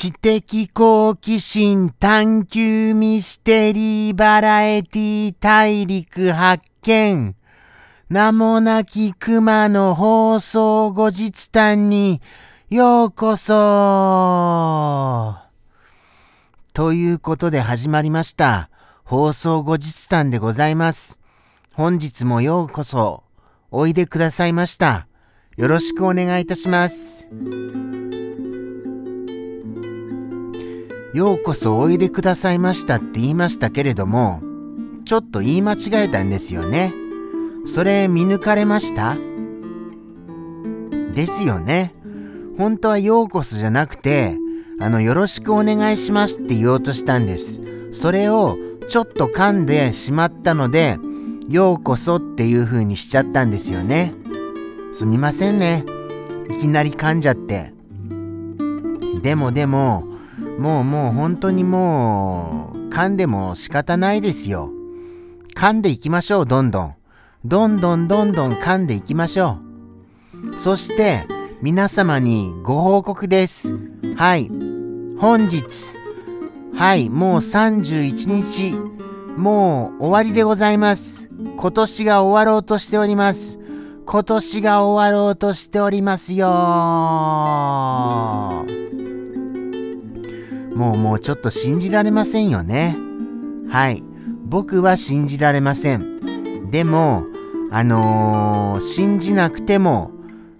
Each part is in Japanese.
知的好奇心探求ミステリーバラエティ大陸発見。名もなき熊の放送後日談にようこそということで始まりました。放送後日談でございます。本日もようこそおいでくださいました。よろしくお願いいたします。ようこそおいでくださいましたって言いましたけれども、ちょっと言い間違えたんですよね。それ見抜かれました？ですよね。本当はようこそじゃなくて、あの、よろしくお願いしますって言おうとしたんです。それをちょっと噛んでしまったので、ようこそっていう風にしちゃったんですよね。すみませんね。いきなり噛んじゃって。でもでも、もうもう本当にもう、噛んでも仕方ないですよ。噛んでいきましょう、どんどん。どんどんどんどん噛んでいきましょう。そして、皆様にご報告です。はい。本日、はい、もう31日、もう終わりでございます。今年が終わろうとしております。今年が終わろうとしておりますよもうもうちょっと信じられませんよね。はい。僕は信じられません。でも、あのー、信じなくても、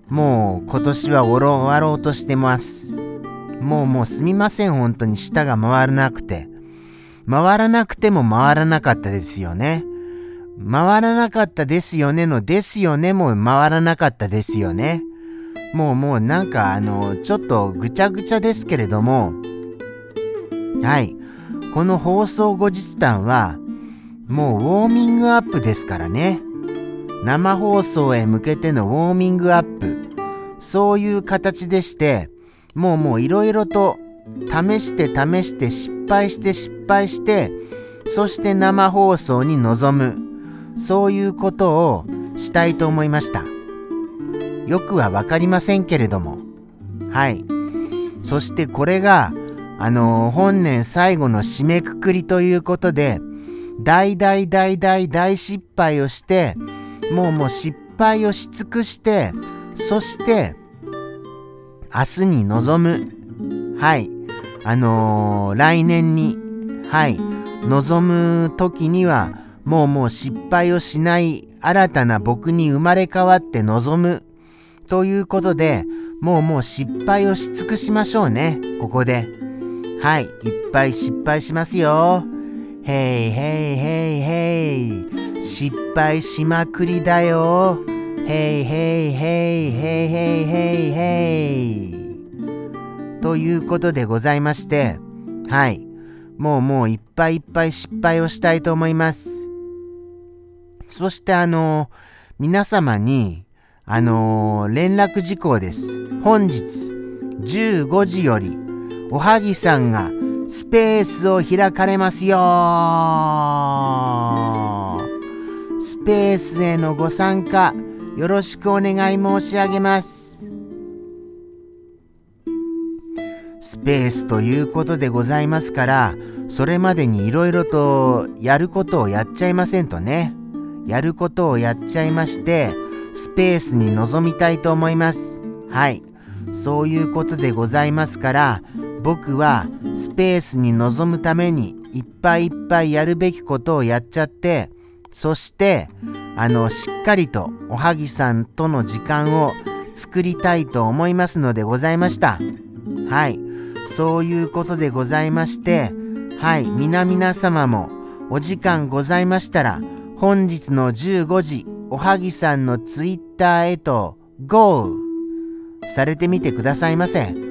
もう今年は終わろうとしてます。もうもうすみません、本当に舌が回らなくて。回らなくても回らなかったですよね。回らなかったですよねのですよねも回らなかったですよね。もうもうなんかあの、ちょっとぐちゃぐちゃですけれども、はい。この放送後日談は、もうウォーミングアップですからね。生放送へ向けてのウォーミングアップ。そういう形でして、もうもういろいろと試して試して失敗して失敗して、そして生放送に臨む。そういうことをしたいと思いました。よくはわかりませんけれども。はい。そしてこれがあのー、本年最後の締めくくりということで、大大大大大失敗をして、もうもう失敗をし尽くして、そして、明日に臨む。はい。あのー、来年に、はい。望む時には、もうもう失敗をしない新たな僕に生まれ変わって望む。ということで、もうもう失敗をし尽くしましょうね。ここで。はい、いっぱい失敗しますよ。へいへいへいへい。失敗しまくりだよ。へいへいへいへいへいへいへい。ということでございまして、はい。もうもういっぱいいっぱい失敗をしたいと思います。そしてあの皆様に、あの連絡事項です。本日15時よりおはぎさんがスペースを開かれますよ。スペースへのご参加よろしくお願い申し上げます。スペースということでございますからそれまでにいろいろとやることをやっちゃいませんとね。やることをやっちゃいましてスペースに臨みたいと思います。はい。そういうことでございますから僕はスペースに臨むためにいっぱいいっぱいやるべきことをやっちゃってそしてあのしっかりとおはぎさんとの時間を作りたいと思いますのでございました。はい。そういうことでございましてはい。皆々様もお時間ございましたら本日の15時おはぎさんのツイッターへと GO されてみてくださいませ。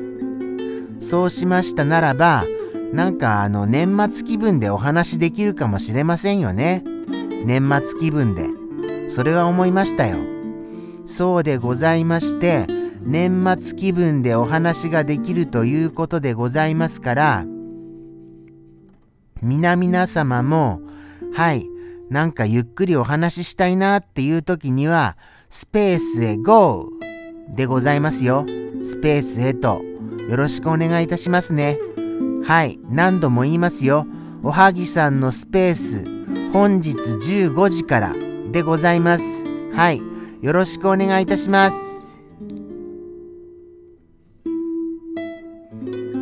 そうしましたならば、なんかあの年末気分でお話できるかもしれませんよね。年末気分で。それは思いましたよ。そうでございまして、年末気分でお話ができるということでございますから、皆々様も、はい、なんかゆっくりお話ししたいなっていう時には、スペースへ GO! でございますよ。スペースへと。よろしくお願いいたしますね。はい、何度も言いますよ。おはぎさんのスペース、本日15時からでございます。はい、よろしくお願いいたします。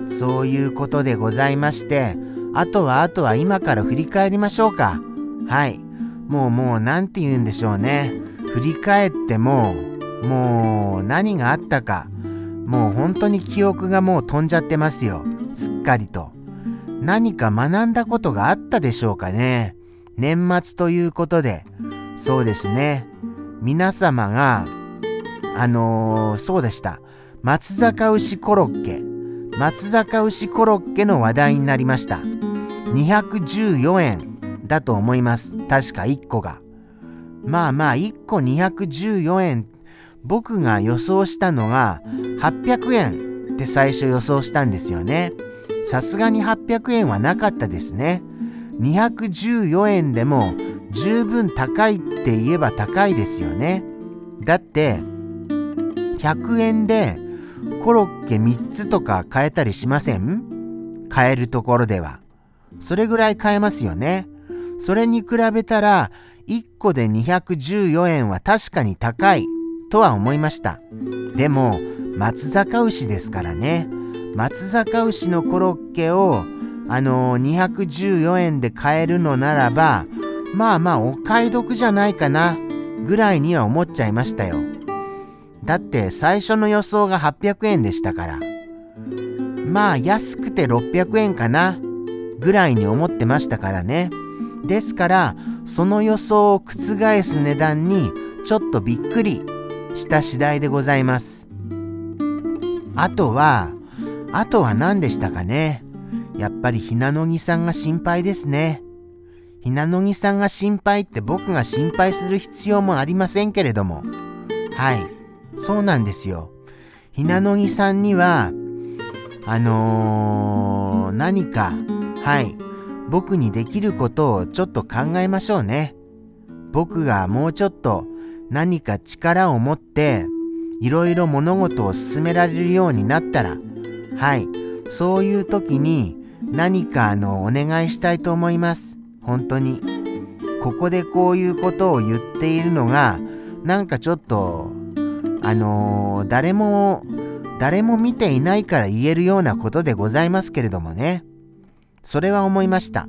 そういうことでございまして、あとはあとは今から振り返りましょうか。はい。もうもう何て言うんでしょうね。振り返っても、もう何があったか。もう本当に記憶がもう飛んじゃってますよ。すっかりと。何か学んだことがあったでしょうかね。年末ということで。そうですね。皆様が、あのー、そうでした。松坂牛コロッケ。松坂牛コロッケの話題になりました。214円だと思います。確か1個が。まあまあ1個214円。僕が予想したのが800円って最初予想したんですよね。さすがに800円はなかったですね。214円でも十分高いって言えば高いですよね。だって100円でコロッケ3つとか買えたりしません？買えるところでは。それぐらい買えますよね。それに比べたら、1個で214円は確かに高いとは思いました。でも、松坂牛ですからね。松坂牛のコロッケを、あのー、214円で買えるのならば、まあまあお買い得じゃないかな、ぐらいには思っちゃいましたよ。だって最初の予想が800円でしたから。まあ安くて600円かな、ぐらいに思ってましたからね。ですから、その予想を覆す値段にちょっとびっくりした次第でございます。あとは、あとは何でしたかね。やっぱりひなのぎさんが心配ですね。ひなのぎさんが心配って僕が心配する必要もありませんけれども。はい。そうなんですよ。ひなのぎさんには、あのー、何か、はい。僕にできることをちょっと考えましょうね。僕がもうちょっと何か力を持っていろいろ物事を進められるようになったら、はい、そういう時に何かあのお願いしたいと思います。本当に。ここでこういうことを言っているのが、なんかちょっと、あのー、誰も、誰も見ていないから言えるようなことでございますけれどもね。それは思いました。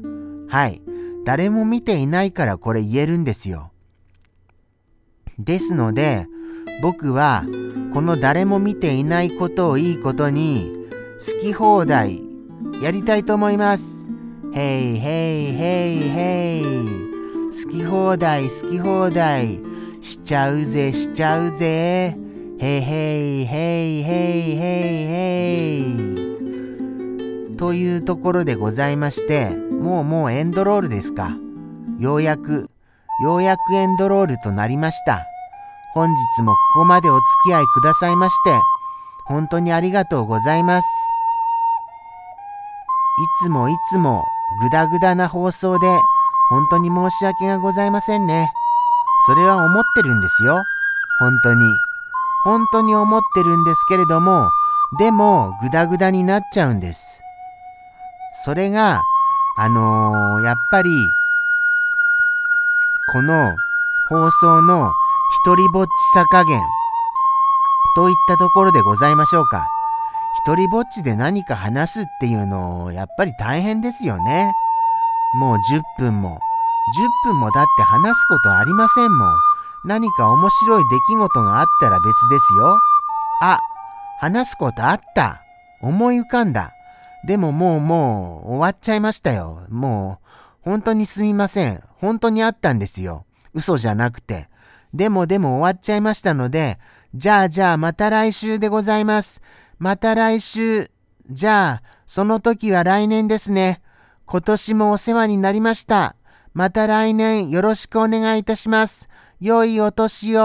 はい。誰も見ていないからこれ言えるんですよ。ですので、僕はこの誰も見ていないことをいいことに好き放題やりたいと思います。へいへいへいへい。好き放題好き放題しちゃうぜしちゃうぜ。へいへいへいへいへいへい。というところでございまして、もうもうエンドロールですか。ようやく、ようやくエンドロールとなりました。本日もここまでお付き合いくださいまして、本当にありがとうございます。いつもいつもグダグダな放送で、本当に申し訳がございませんね。それは思ってるんですよ。本当に。本当に思ってるんですけれども、でも、グダグダになっちゃうんです。それが、あのー、やっぱり、この放送の一人ぼっちさ加減といったところでございましょうか。一人ぼっちで何か話すっていうのを、やっぱり大変ですよね。もう10分も、10分もだって話すことありませんもん。何か面白い出来事があったら別ですよ。あ、話すことあった。思い浮かんだ。でももうもう終わっちゃいましたよ。もう本当にすみません。本当にあったんですよ。嘘じゃなくて。でもでも終わっちゃいましたので、じゃあじゃあまた来週でございます。また来週。じゃあ、その時は来年ですね。今年もお世話になりました。また来年よろしくお願いいたします。良いお年を